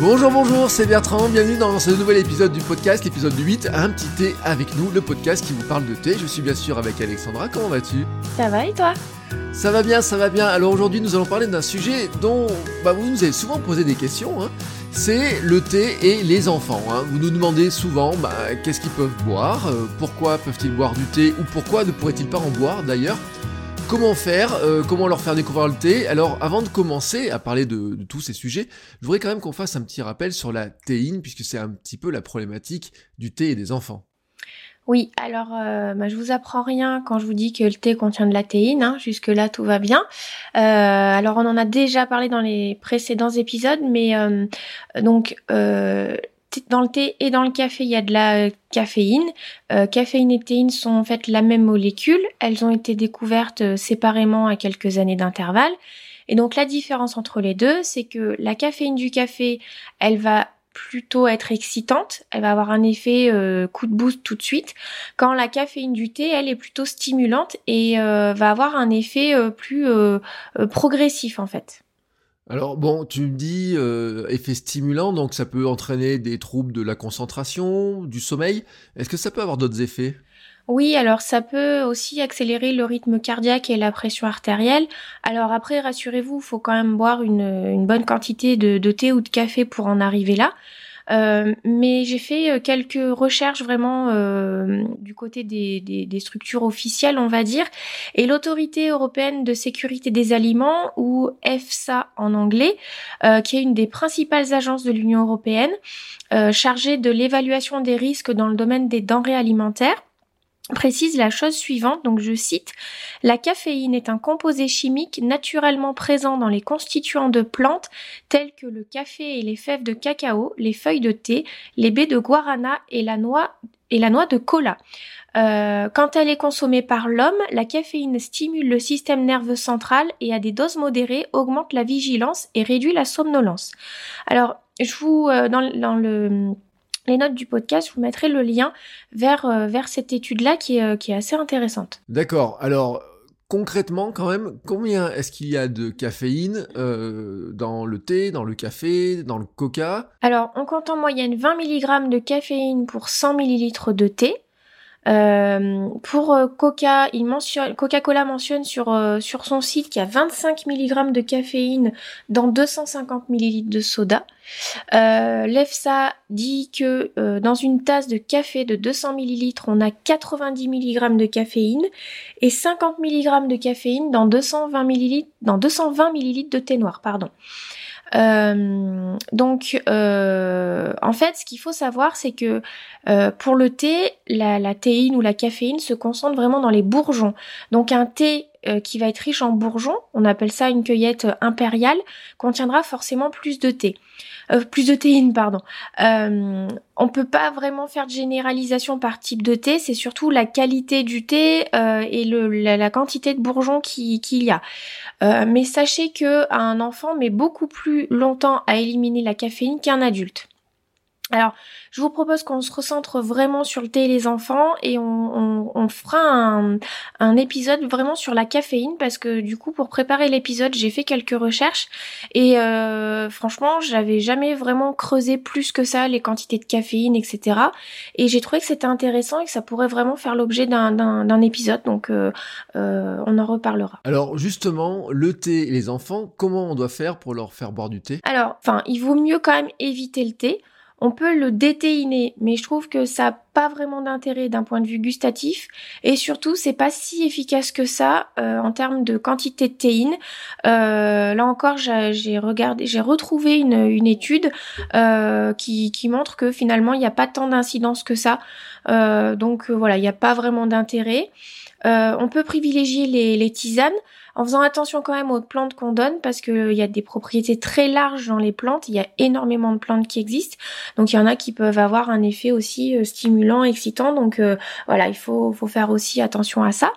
Bonjour, bonjour, c'est Bertrand, bienvenue dans ce nouvel épisode du podcast, l'épisode 8, Un petit thé avec nous, le podcast qui vous parle de thé. Je suis bien sûr avec Alexandra, comment vas-tu? Ça va et toi? Ça va bien, ça va bien. Alors aujourd'hui nous allons parler d'un sujet dont bah, vous nous avez souvent posé des questions. Hein. C'est le thé et les enfants. Hein. Vous nous demandez souvent bah, qu'est-ce qu'ils peuvent boire, euh, pourquoi peuvent-ils boire du thé ou pourquoi ne pourraient-ils pas en boire d'ailleurs? Comment faire euh, Comment leur faire découvrir le thé Alors, avant de commencer à parler de, tous ces sujets, je voudrais quand même qu'on fasse un petit rappel sur la théine, puisque c'est un petit peu la problématique du thé et des enfants. Oui, alors euh, bah, je vous apprends rien quand je vous dis que le thé contient de la théine. Hein. jusque là tout va bien. Euh, alors on en a déjà parlé dans les précédents épisodes, mais euh, donc dans le thé et dans le café, il y a de la euh, caféine. Euh, caféine et théine sont en fait la même molécule. Elles ont été découvertes euh, séparément à quelques années d'intervalle. Et donc la différence entre les deux, c'est que la caféine du café, elle va plutôt être excitante, elle va avoir un effet coup de boost tout de suite, quand la caféine du thé, elle est plutôt stimulante et va avoir un effet plus progressif en fait. Alors bon, tu me dis euh, effet stimulant, donc ça peut entraîner des troubles de la concentration, du sommeil. Est-ce que ça peut avoir d'autres effets? Oui, alors ça peut aussi accélérer le rythme cardiaque et la pression artérielle. Alors après, rassurez-vous, il faut quand même boire une, bonne quantité de, thé ou de café pour en arriver là. Euh, mais j'ai fait euh, quelques recherches vraiment euh, du côté des, des, des, structures officielles, on va dire, et l'autorité européenne de sécurité des aliments, ou EFSA en anglais, qui est une des principales agences de l'Union européenne, chargée de l'évaluation des risques dans le domaine des denrées alimentaires précise la chose suivante, donc je cite, La caféine est un composé chimique naturellement présent dans les constituants de plantes tels que le café et les fèves de cacao, les feuilles de thé, les baies de guarana et la noix, et la noix de cola. Euh, quand elle est consommée par l'homme, la caféine stimule le système nerveux central et à des doses modérées augmente la vigilance et réduit la somnolence. Alors, je vous euh, dans, dans le les notes du podcast, je vous mettrai le lien vers, euh, vers cette étude-là qui est, euh, qui est assez intéressante. D'accord. Alors, concrètement, quand même, combien est-ce qu'il y a de caféine euh, dans le thé, dans le café, dans le coca? Alors, on compte en moyenne 20 mg de caféine pour 100 ml de thé. Euh, pour euh, Coca, il mentionne, Coca-Cola mentionne sur, euh, sur son site qu'il y a 25 mg de caféine dans 250 ml de soda. L'EFSA dit que dans une tasse de café de 200 ml, on a 90 mg de caféine et 50 mg de caféine dans 220 ml, dans 220 ml de thé noir, pardon. Euh, donc, euh, en fait, ce qu'il faut savoir, c'est que euh, pour le thé, la, la, théine ou la caféine se concentre vraiment dans les bourgeons. Donc, un thé qui va être riche en bourgeons, on appelle ça une cueillette impériale, contiendra forcément plus de thé. Euh, plus de théine, pardon. Euh, on peut pas vraiment faire de généralisation par type de thé, c'est surtout la qualité du thé euh, et la, quantité de bourgeons qu'il y a. Euh, mais sachez que un enfant met beaucoup plus longtemps à éliminer la caféine qu'un adulte. Alors, je vous propose qu'on se recentre vraiment sur le thé et les enfants et on, fera un, épisode vraiment sur la caféine parce que du coup, pour préparer l'épisode, j'ai fait quelques recherches et euh, franchement, j'avais jamais vraiment creusé plus que ça les quantités de caféine, etc. Et j'ai trouvé que c'était intéressant et que ça pourrait vraiment faire l'objet d'un épisode, donc euh, euh, on en reparlera. Alors justement, le thé et les enfants, comment on doit faire pour leur faire boire du thé? Alors, enfin, il vaut mieux quand même éviter le thé. On peut le détéiner, mais je trouve que ça n'a pas vraiment d'intérêt d'un point de vue gustatif. Et surtout, c'est pas si efficace que ça euh, en termes de quantité de théine. Euh, là encore, j'ai regardé, j'ai retrouvé une, étude euh, qui, montre que finalement, il n'y a pas tant d'incidence que ça. donc voilà, il n'y a pas vraiment d'intérêt. On peut privilégier les tisanes en faisant attention quand même aux plantes qu'on donne parce qu'il y a des propriétés très larges dans les plantes, il y a énormément de plantes qui existent, donc il y en a qui peuvent avoir un effet aussi euh, stimulant, excitant, donc euh, voilà, il faut, faire aussi attention à ça.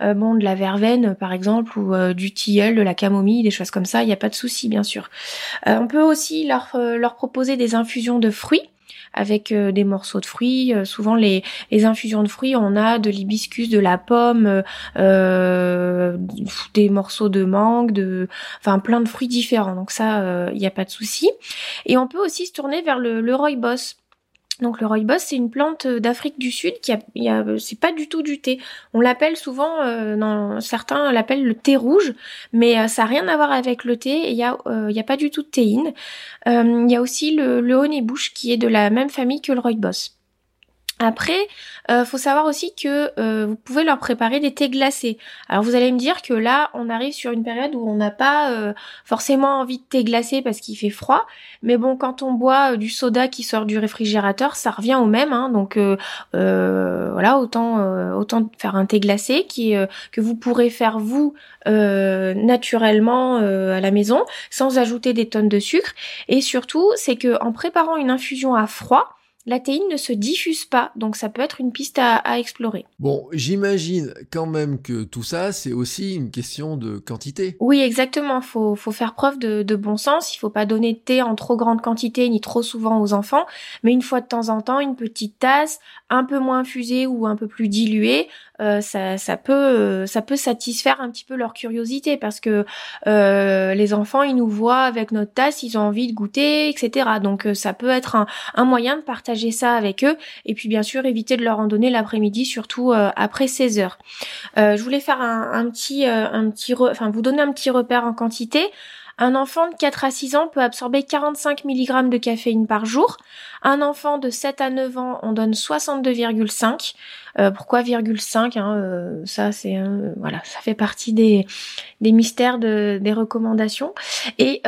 Euh, bon, de la verveine par exemple, ou du tilleul, de la camomille, des choses comme ça, il n'y a pas de souci bien sûr. on peut aussi leur proposer des infusions de fruits. Avec des morceaux de fruits. souvent les, les infusions de fruits, on a de l'hibiscus, de la pomme, des morceaux de mangue, de, enfin plein de fruits différents. Donc ça, il n'y a pas de souci. Et on peut aussi se tourner vers le, le rooibos. Donc le rooibos, c'est une plante euh, d'Afrique du Sud qui a, a c'est pas du tout du thé. On l'appelle souvent, euh, certains l'appellent le thé rouge, mais euh, ça n'a rien à voir avec le thé. Il y a, il y a pas du tout de théine. Il y a aussi le, honey-bush qui est de la même famille que le rooibos. Après, euh, faut savoir aussi que euh, vous pouvez leur préparer des thés glacés. Alors vous allez me dire que là, on arrive sur une période où on n'a pas euh, forcément envie de thé glacé parce qu'il fait froid. Mais bon, quand on boit euh, du soda qui sort du réfrigérateur, ça revient au même. Hein, donc voilà, autant autant faire un thé glacé qui que vous pourrez faire vous naturellement à la maison, sans ajouter des tonnes de sucre. Et surtout, c'est que en préparant une infusion à froid, la théine ne se diffuse pas, donc ça peut être une piste à, explorer. Bon, j'imagine quand même que tout ça, c'est aussi une question de quantité. Oui, exactement. Faut, faut faire preuve de, bon sens. Il faut pas donner de thé en trop grande quantité ni trop souvent aux enfants, mais une fois de temps en temps, une petite tasse, un peu moins infusée ou un peu plus diluée, euh, ça, ça peut, euh, ça peut satisfaire un petit peu leur curiosité parce que euh, les enfants, ils nous voient avec notre tasse, ils ont envie de goûter, etc. Donc ça peut être un, moyen de partager ça avec eux et puis bien sûr éviter de leur en donner l'après-midi surtout après 16 heures. Je voulais faire un, petit un petit enfin vous donner un petit repère en quantité. Un enfant de 4 à 6 ans peut absorber 45 mg de caféine par jour. Un enfant de 7 à 9 ans, on donne 62,5. pourquoi 5 hein, Ça, c'est voilà, ça fait partie des, des mystères de, des recommandations. Et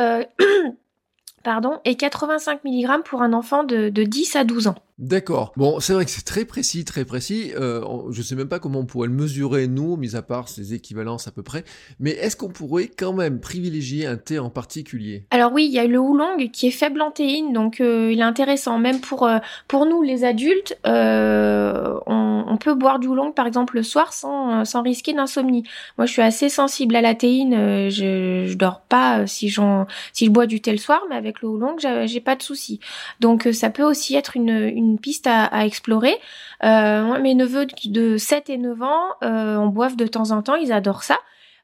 pardon, et 85 mg pour un enfant de, de 10 à 12 ans. D'accord. Bon, c'est vrai que c'est très précis, très précis. Euh, je sais même pas comment on pourrait le mesurer, nous, mis à part ces équivalences à peu près. Mais est-ce qu'on pourrait quand même privilégier un thé en particulier? Alors oui, il y a le oolong qui est faible en théine, donc euh, il est intéressant. Même pour, euh, pour nous, les adultes, on, peut boire du oolong, par exemple, le soir sans, sans risquer d'insomnie. Moi, je suis assez sensible à la théine. Je, je dors pas si, si je bois du thé le soir, mais avec le oolong, j'ai pas de souci. Donc ça peut aussi être une une piste à, explorer. Euh, mes neveux de 7 et 9 ans, euh, on boive de temps en temps, ils adorent ça.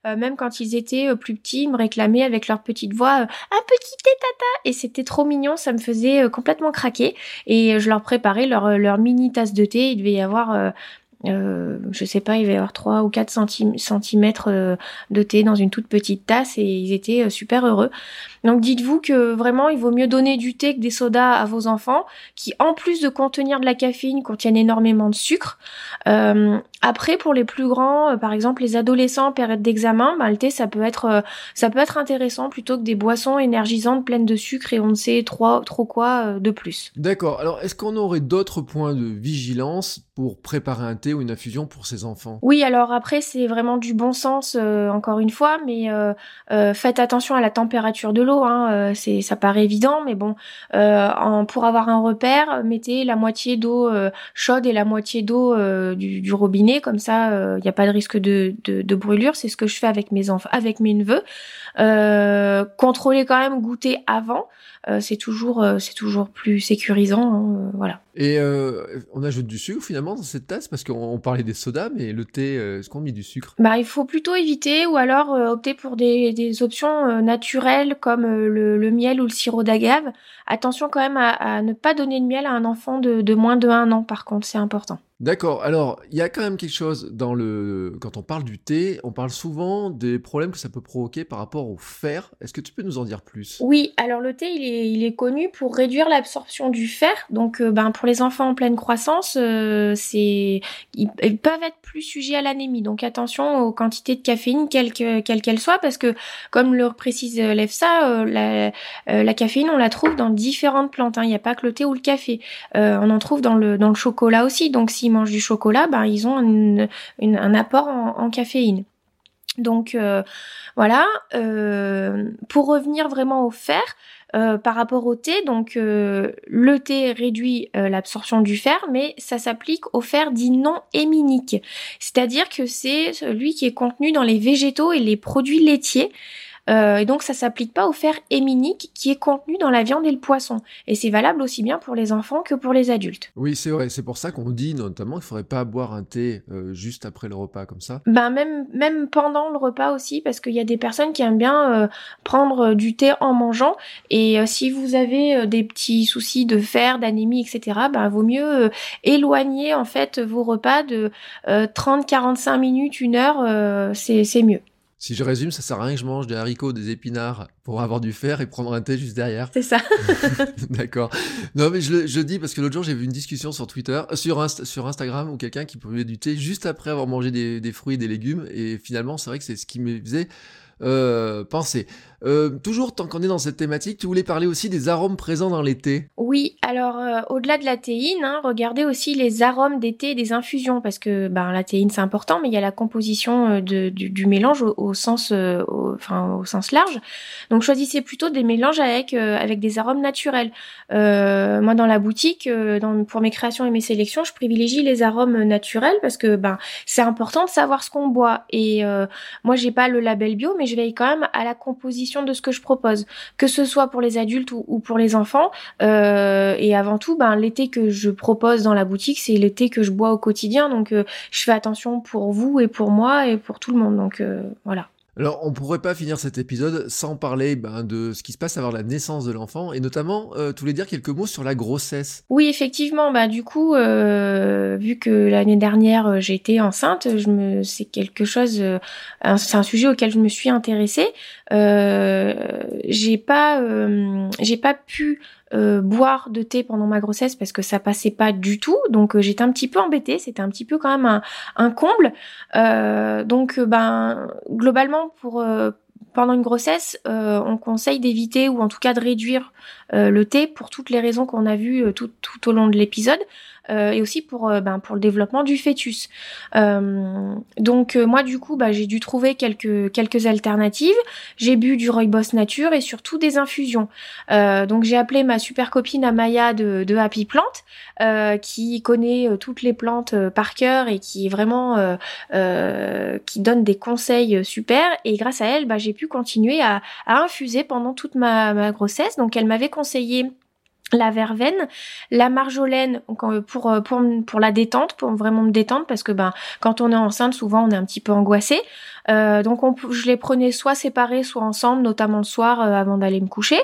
Euh, même quand ils étaient plus petits, ils me réclamaient avec leur petite voix un petit thé tata et c'était trop mignon, ça me faisait complètement craquer et je leur préparais leur, mini tasse de thé, il devait y avoir euh, je sais pas, il va y avoir 3 ou 4 centimètres euh, de thé dans une toute petite tasse et ils étaient euh, super heureux. Donc dites-vous que vraiment il vaut mieux donner du thé que des sodas à vos enfants qui en plus de contenir de la caféine contiennent énormément de sucre. Euh, après pour les plus grands, par exemple les adolescents en période d'examen, bah, le thé ça peut être ça peut être intéressant plutôt que des boissons énergisantes pleines de sucre et on ne sait trop trop quoi de plus. D'accord. Alors est-ce qu'on aurait d'autres points de vigilance pour préparer un thé ou une infusion pour ses enfants? Oui, alors après c'est vraiment du bon sens euh, encore une fois, mais euh, euh, faites attention à la température de l'eau. Hein, c'est ça paraît évident, mais bon, en, pour avoir un repère, mettez la moitié d'eau chaude et la moitié d'eau du, robinet, comme ça il n'y a pas de risque de, brûlure. C'est ce que je fais avec mes enfants, avec mes neveux. contrôlez quand même goûter avant. c'est toujours c'est toujours plus sécurisant. Hein, voilà. Et euh, on ajoute du sucre finalement dans cette tasse parce qu'on parlait des sodas, mais le thé, euh, est-ce qu'on met du sucre? Bah, il faut plutôt éviter ou alors euh, opter pour des, options naturelles comme le, miel ou le sirop d'agave. Attention quand même à, ne pas donner de miel à un enfant de, de moins de 1 an, par contre, c'est important. D'accord. Alors, il y a quand même quelque chose dans le. Quand on parle du thé, on parle souvent des problèmes que ça peut provoquer par rapport au fer. Est-ce que tu peux nous en dire plus? Oui. Alors, le thé, il est, connu pour réduire l'absorption du fer. Donc, euh, ben, pour les enfants en pleine croissance, euh, c'est ils, peuvent être plus sujets à l'anémie. Donc, attention aux quantités de caféine, quelle qu'elle soit, parce que, comme le précise l'EFSA, euh, la, la, caféine, on la trouve dans différentes plantes. Hein. Il n'y a pas que le thé ou le café. on en trouve dans le dans le chocolat aussi. Donc, si mangent du chocolat, ben, ils ont un apport en, caféine. Donc euh, voilà. Euh, pour revenir vraiment au fer, euh, par rapport au thé, donc le thé réduit l'absorption du fer, mais ça s'applique au fer dit non héminique, c'est-à-dire que c'est celui qui est contenu dans les végétaux et les produits laitiers. Euh, et donc ça s'applique pas au fer héminique qui est contenu dans la viande et le poisson. Et c'est valable aussi bien pour les enfants que pour les adultes. Oui, c'est vrai. C'est pour ça qu'on dit notamment qu'il faudrait pas boire un thé euh, juste après le repas comme ça. Ben même même pendant le repas aussi, parce qu'il y a des personnes qui aiment bien euh, prendre du thé en mangeant. Et si vous avez des petits soucis de fer, d'anémie, etc., ben vaut mieux éloigner en fait vos repas de 30-45 minutes, une heure, c'est mieux. Si je résume, ça sert à rien que je mange des haricots, des épinards pour avoir du fer et prendre un thé juste derrière. C'est ça. D'accord. Non, mais je le dis parce que l'autre jour, j'ai vu une discussion sur Twitter, euh, sur, sur Instagram, où quelqu'un qui prenait du thé juste après avoir mangé des, des fruits et des légumes. Et finalement, c'est vrai que c'est ce qui me faisait euh, pensez. Euh, toujours tant qu'on est dans cette thématique, tu voulais parler aussi des arômes présents dans les thés. Oui, alors euh, au-delà de la théine, hein, regardez aussi les arômes des thés et des infusions parce que ben, la théine c'est important, mais il y a la composition du, mélange au, sens, au sens large. Donc choisissez plutôt des mélanges avec avec des arômes naturels. moi dans la boutique, pour mes créations et mes sélections, je privilégie les arômes naturels parce que ben c'est important de savoir ce qu'on boit. Et moi j'ai pas le label bio, mais je veille quand même à la composition de ce que je propose, que ce soit pour les adultes ou, pour les enfants. Euh, et avant tout, ben, l'été que je propose dans la boutique, c'est l'été que je bois au quotidien. Donc, euh, je fais attention pour vous et pour moi et pour tout le monde. Donc, euh, voilà. Alors, on pourrait pas finir cet épisode sans parler ben, de ce qui se passe avant la naissance de l'enfant, et notamment, euh, tu voulais dire quelques mots sur la grossesse. Oui, effectivement, bah du coup, euh, vu que l'année dernière euh, été enceinte, c'est quelque chose, euh, un sujet auquel je me suis intéressée. j'ai pas, j'ai pas pu euh, boire de thé pendant ma grossesse parce que ça passait pas du tout. Donc euh, j'étais un petit peu embêtée, c'était un petit peu quand même un, comble. Euh, donc ben globalement pour pendant une grossesse, on conseille d'éviter ou en tout cas de réduire le thé pour toutes les raisons qu'on a vues tout, tout au long de l'épisode. Euh, et aussi pour, euh, ben, pour le développement du fœtus. Euh, donc moi du coup bah, j'ai dû trouver quelques, quelques alternatives. J'ai bu du rooibos nature et surtout des infusions. donc j'ai appelé ma super copine Amaya de, de Happy Plant qui connaît toutes les plantes par cœur et qui vraiment qui donne des conseils super. Et grâce à elle, bah, j'ai pu continuer à, à infuser pendant toute ma, ma grossesse. Donc elle m'avait conseillé la verveine, la marjolaine euh, pour, euh, pour, pour la détente, pour vraiment me détendre parce que ben quand on est enceinte souvent on est un petit peu angoissé. Euh, donc on, je les prenais soit séparés soit ensemble, notamment le soir avant d'aller me coucher.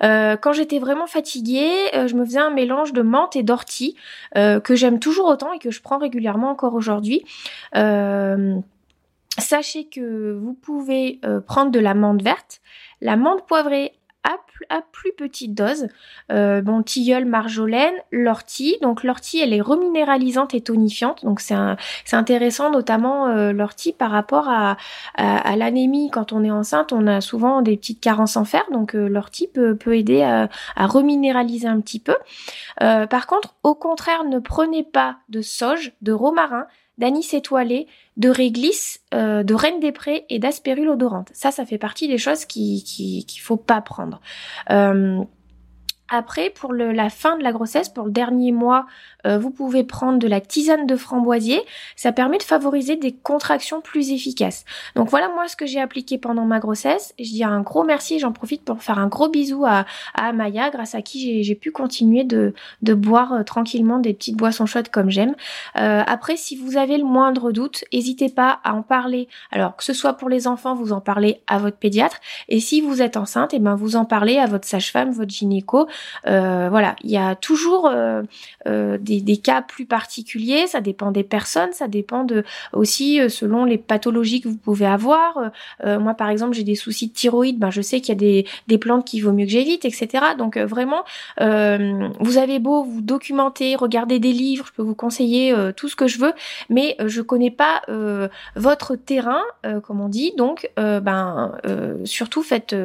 quand j'étais vraiment fatiguée, je me faisais un mélange de menthe et d'ortie que j'aime toujours autant et que je prends régulièrement encore aujourd'hui. sachez que vous pouvez prendre de la menthe verte, la menthe poivrée à, plus petite dose. Euh, bon, tilleul, marjolaine, l'ortie. Donc l'ortie, elle est reminéralisante et tonifiante. Donc c'est intéressant, notamment euh, l'ortie par rapport à, l'anémie. Quand on est enceinte, on a souvent des petites carences en fer. Donc euh, l'ortie peut, aider à, reminéraliser un petit peu. Par contre, au contraire, ne prenez pas de sauge, de romarin, d'anis étoilé, de réglisse, euh, de reine des prés et d'aspérule odorante. Ça, ça fait partie des choses qu'il qui, qu'il faut pas prendre. Euh, après, pour la fin de la grossesse, pour le dernier mois, euh, vous pouvez prendre de la tisane de framboisier. Ça permet de favoriser des contractions plus efficaces. Donc voilà moi ce que j'ai appliqué pendant ma grossesse. Je dis un gros merci, j'en profite pour faire un gros bisou à, à Maya, grâce à qui j'ai pu continuer de, de boire euh, tranquillement des petites boissons chaudes comme j'aime. Euh, après, si vous avez le moindre doute, n'hésitez pas à en parler. Alors que ce soit pour les enfants, vous en parlez à votre pédiatre. Et si vous êtes enceinte, et eh ben vous en parlez à votre sage-femme, votre gynéco. Euh, voilà, il y a toujours euh, euh, des, cas plus particuliers, ça dépend des personnes, ça dépend de aussi selon les pathologies que vous pouvez avoir. moi, par exemple, j'ai des soucis de thyroïde, ben je sais qu'il y a des, plantes qu'il vaut mieux que j'évite, etc. Donc vraiment, vous avez beau vous documenter, regarder des livres, je peux vous conseiller tout ce que je veux, mais je connais pas votre terrain, comme on dit. Donc, ben surtout faites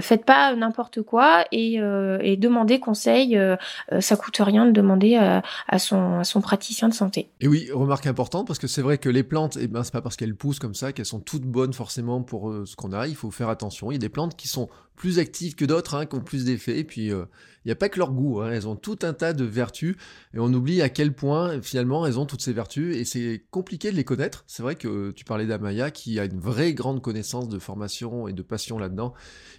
faites pas n'importe quoi et, et demandez conseil, euh, euh, ça coûte rien de demander euh, à, son, praticien de santé. Et oui, remarque importante, parce que c'est vrai que les plantes, eh ben, c'est pas parce qu'elles poussent comme ça qu'elles sont toutes bonnes forcément pour ce qu'on a. Il faut faire attention. Il y a des plantes qui sont plus actives que d'autres, hein, qui ont plus d'effets. Et puis, euh, il n'y a pas que leur goût, hein. elles ont tout un tas de vertus, et on oublie à quel point, finalement, elles ont toutes ces vertus, et c'est compliqué de les connaître. C'est vrai que tu parlais d'Amaya, qui a une vraie grande connaissance de formation et de passion là-dedans,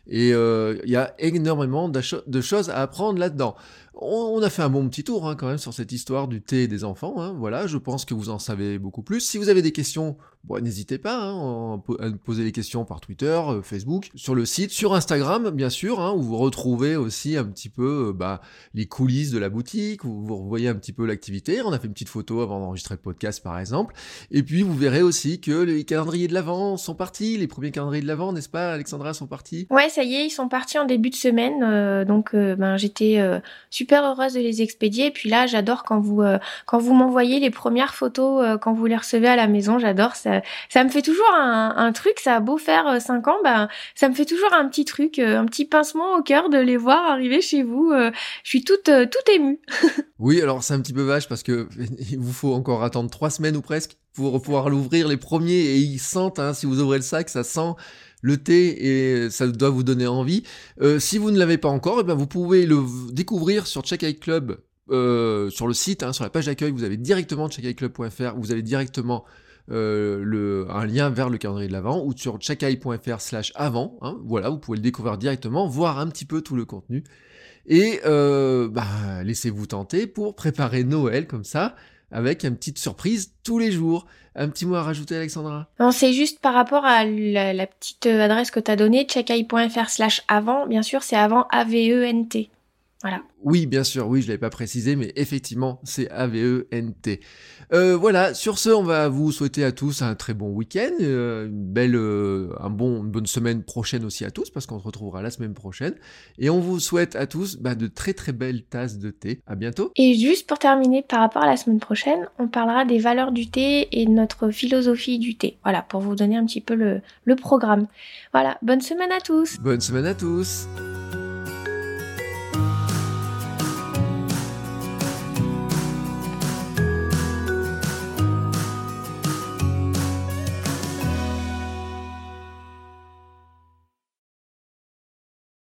et euh, il y a énormément de choses à apprendre là-dedans on a fait un bon petit tour hein, quand même sur cette histoire du thé des enfants. Hein. Voilà, je pense que vous en savez beaucoup plus. Si vous avez des questions, n'hésitez pas hein, à poser des questions par Twitter, euh, Facebook, sur le site, sur Instagram bien sûr, où vous retrouvez aussi un petit peu euh, bah, les coulisses de la boutique, où vous voyez un petit peu l'activité. On a fait une petite photo avant d'enregistrer le podcast par exemple. Et puis vous verrez aussi que les calendriers de l'Avent sont partis, les premiers calendriers de l'Avent, n'est-ce pas Alexandra, sont partis? Ouais, ça y est, ils sont partis en début de semaine. Euh, donc ben, j'étais super heureuse de les expédier. Et puis là, j'adore quand vous euh, quand vous m'envoyez les premières photos euh, quand vous les recevez à la maison. J'adore ça. Ça me fait toujours un, truc. Ça a beau faire 5 euh, ans, bah ça me fait toujours un petit truc, un petit pincement au cœur de les voir arriver chez vous. je suis toute toute émue. oui, alors c'est un petit peu vache parce que il vous faut encore attendre trois semaines ou presque pour pouvoir l'ouvrir les premiers et ils sentent. Hein, si vous ouvrez le sac, ça sent le thé et ça doit vous donner envie. Euh, si vous ne l'avez pas encore, eh ben vous pouvez le découvrir sur Check Club, euh, sur le site, hein, sur la page d'accueil, vous avez directement checkiclub.fr, vous avez directement euh, un lien vers le calendrier de l'avant ou sur checkai.fr slash avant. Hein, voilà, vous pouvez le découvrir directement, voir un petit peu tout le contenu. Et bah, laissez-vous tenter pour préparer Noël comme ça avec une petite surprise tous les jours. Un petit mot à rajouter, Alexandra? Non, c'est juste par rapport à la, petite adresse que tu as donnée, checkeye.fr slash avant. Bien sûr, c'est avant A-V-E-N-T. Voilà. Oui, bien sûr, oui, je l'avais pas précisé, mais effectivement, c'est A-V-E-N-T. Euh, voilà, sur ce, on va vous souhaiter à tous un très bon week-end, euh, une belle, euh, un bon, une bonne semaine prochaine aussi à tous, parce qu'on se retrouvera la semaine prochaine. Et on vous souhaite à tous bah, de très très belles tasses de thé. À bientôt. Et juste pour terminer, par rapport à la semaine prochaine, on parlera des valeurs du thé et de notre philosophie du thé. Voilà, pour vous donner un petit peu le, le programme. Voilà, bonne semaine à tous. Bonne semaine à tous.